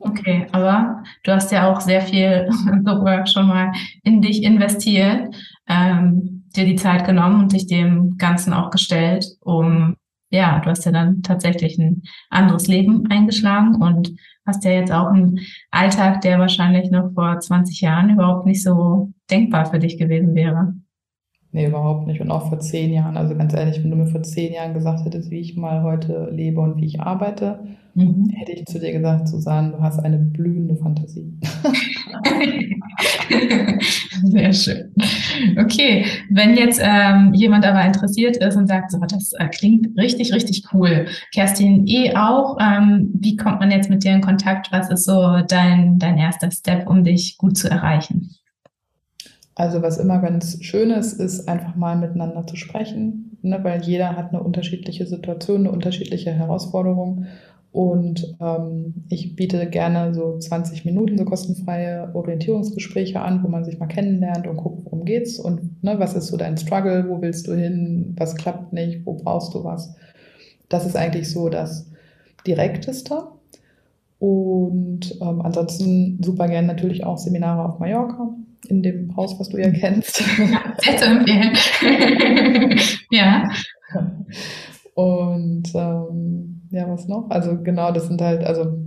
okay, aber du hast ja auch sehr viel The Work schon mal in dich investiert, ähm, dir die Zeit genommen und dich dem Ganzen auch gestellt, um, ja, du hast ja dann tatsächlich ein anderes Leben eingeschlagen und hast ja jetzt auch einen Alltag, der wahrscheinlich noch vor 20 Jahren überhaupt nicht so denkbar für dich gewesen wäre. Nee, überhaupt nicht. Und auch vor zehn Jahren. Also ganz ehrlich, wenn du mir vor zehn Jahren gesagt hättest, wie ich mal heute lebe und wie ich arbeite, mhm. hätte ich zu dir gesagt, Susanne, du hast eine blühende Fantasie. Sehr schön. Okay, wenn jetzt ähm, jemand aber interessiert ist und sagt, so, das äh, klingt richtig, richtig cool. Kerstin, eh auch. Ähm, wie kommt man jetzt mit dir in Kontakt? Was ist so dein, dein erster Step, um dich gut zu erreichen? Also was immer ganz schön ist, ist einfach mal miteinander zu sprechen, ne, weil jeder hat eine unterschiedliche Situation, eine unterschiedliche Herausforderung. Und ähm, ich biete gerne so 20 Minuten so kostenfreie Orientierungsgespräche an, wo man sich mal kennenlernt und guckt, worum geht's und ne, was ist so dein Struggle, wo willst du hin, was klappt nicht, wo brauchst du was. Das ist eigentlich so das Direkteste. Und ähm, ansonsten super gerne natürlich auch Seminare auf Mallorca in dem Haus, was du ja kennst. sehr zu empfehlen. ja. Und ähm, ja, was noch? Also genau, das sind halt also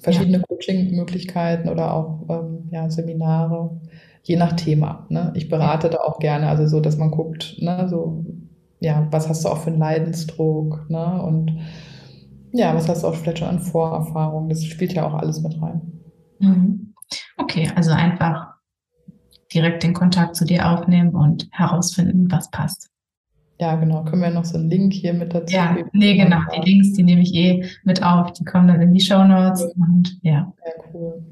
verschiedene ja. Coaching-Möglichkeiten oder auch ähm, ja, Seminare, je nach Thema. Ne? Ich berate da auch gerne, also so, dass man guckt, ne, so, ja, was hast du auch für einen Leidensdruck, ne? Und ja, was hast du auch vielleicht schon an Vorerfahrungen? Das spielt ja auch alles mit rein. Mhm. Okay, also einfach direkt den Kontakt zu dir aufnehmen und herausfinden, was passt. Ja, genau. Können wir noch so einen Link hier mit dazu Ja, nee, genau. Die Links, die nehme ich eh mit auf. Die kommen dann in die Show Notes. Und ja. Ja, cool.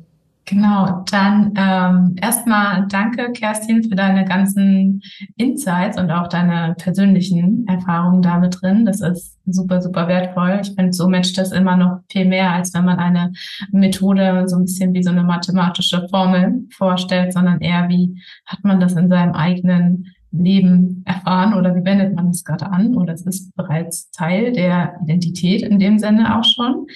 Genau, dann ähm, erstmal danke, Kerstin, für deine ganzen Insights und auch deine persönlichen Erfahrungen damit drin. Das ist super, super wertvoll. Ich finde, so matcht das immer noch viel mehr, als wenn man eine Methode so ein bisschen wie so eine mathematische Formel vorstellt, sondern eher wie hat man das in seinem eigenen Leben erfahren oder wie wendet man es gerade an oder es ist bereits Teil der Identität in dem Sinne auch schon.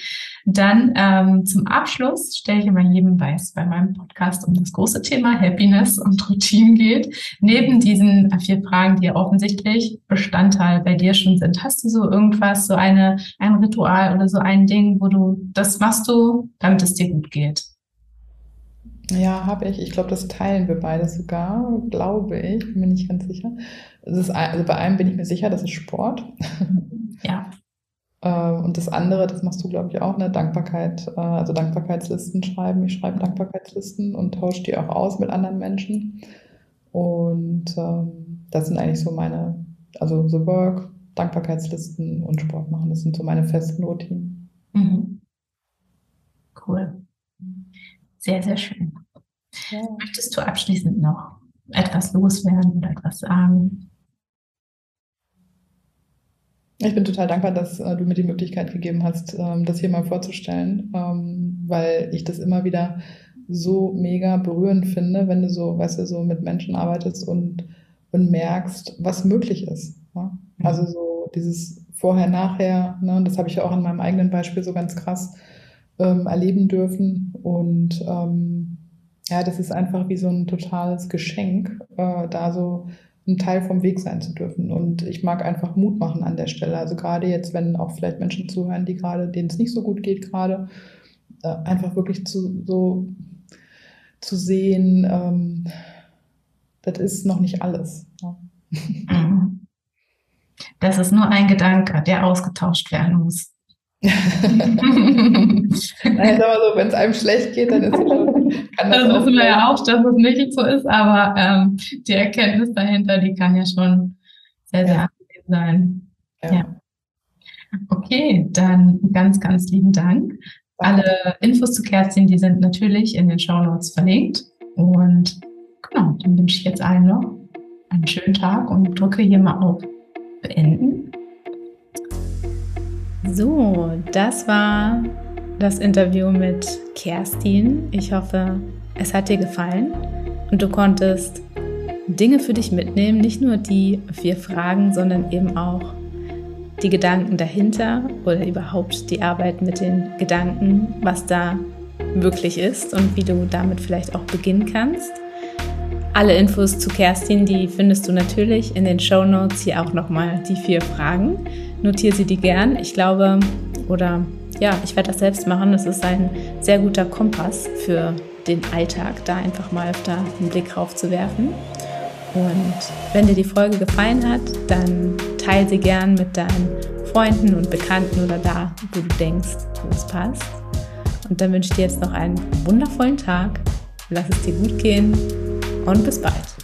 Dann ähm, zum Abschluss stelle ich immer jedem, weil es bei meinem Podcast um das große Thema Happiness und Routine geht, neben diesen vier Fragen, die ja offensichtlich Bestandteil bei dir schon sind. Hast du so irgendwas, so eine, ein Ritual oder so ein Ding, wo du, das machst du, damit es dir gut geht? Ja, habe ich. Ich glaube, das teilen wir beide sogar, glaube ich. Bin mir nicht ganz sicher. Ist, also bei einem bin ich mir sicher, das ist Sport. Ja. Äh, und das andere, das machst du, glaube ich, auch, ne? Dankbarkeit, äh, also Dankbarkeitslisten schreiben. Ich schreibe Dankbarkeitslisten und tausche die auch aus mit anderen Menschen. Und ähm, das sind eigentlich so meine, also so Work, Dankbarkeitslisten und Sport machen. Das sind so meine festen Routinen. Mhm. Cool. Sehr, sehr schön. Ja. Möchtest du abschließend noch etwas loswerden oder etwas sagen? Ich bin total dankbar, dass äh, du mir die Möglichkeit gegeben hast, ähm, das hier mal vorzustellen, ähm, weil ich das immer wieder so mega berührend finde, wenn du so, weißt du, so mit Menschen arbeitest und, und merkst, was möglich ist. Ja? Also so dieses Vorher-Nachher, ne? das habe ich ja auch an meinem eigenen Beispiel so ganz krass ähm, erleben dürfen. Und ähm, ja, das ist einfach wie so ein totales Geschenk, äh, da so ein Teil vom Weg sein zu dürfen. Und ich mag einfach Mut machen an der Stelle. Also gerade jetzt, wenn auch vielleicht Menschen zuhören, die gerade, denen es nicht so gut geht gerade, äh, einfach wirklich zu, so zu sehen, ähm, das ist noch nicht alles. Ja. Mhm. Das ist nur ein Gedanke, der ausgetauscht werden muss. Nein, so, wenn es einem schlecht geht, dann ist es schon, kann das, das wissen wir ja auch, dass es nicht so ist, aber ähm, die Erkenntnis dahinter, die kann ja schon sehr, sehr ja. angenehm sein. Ja. ja. Okay, dann ganz, ganz lieben Dank. Alle Infos zu Kerstin, die sind natürlich in den Show Notes verlinkt. Und genau, dann wünsche ich jetzt allen noch einen schönen Tag und drücke hier mal auf Beenden. So, das war das Interview mit Kerstin. Ich hoffe, es hat dir gefallen und du konntest Dinge für dich mitnehmen, nicht nur die vier Fragen, sondern eben auch die Gedanken dahinter oder überhaupt die Arbeit mit den Gedanken, was da wirklich ist und wie du damit vielleicht auch beginnen kannst. Alle Infos zu Kerstin, die findest du natürlich in den Show Notes. Hier auch nochmal die vier Fragen. Notiere sie die gern. Ich glaube, oder ja, ich werde das selbst machen. Das ist ein sehr guter Kompass für den Alltag, da einfach mal öfter einen Blick drauf zu werfen. Und wenn dir die Folge gefallen hat, dann teile sie gern mit deinen Freunden und Bekannten oder da, wo du denkst, wo es passt. Und dann wünsche ich dir jetzt noch einen wundervollen Tag. Lass es dir gut gehen und bis bald.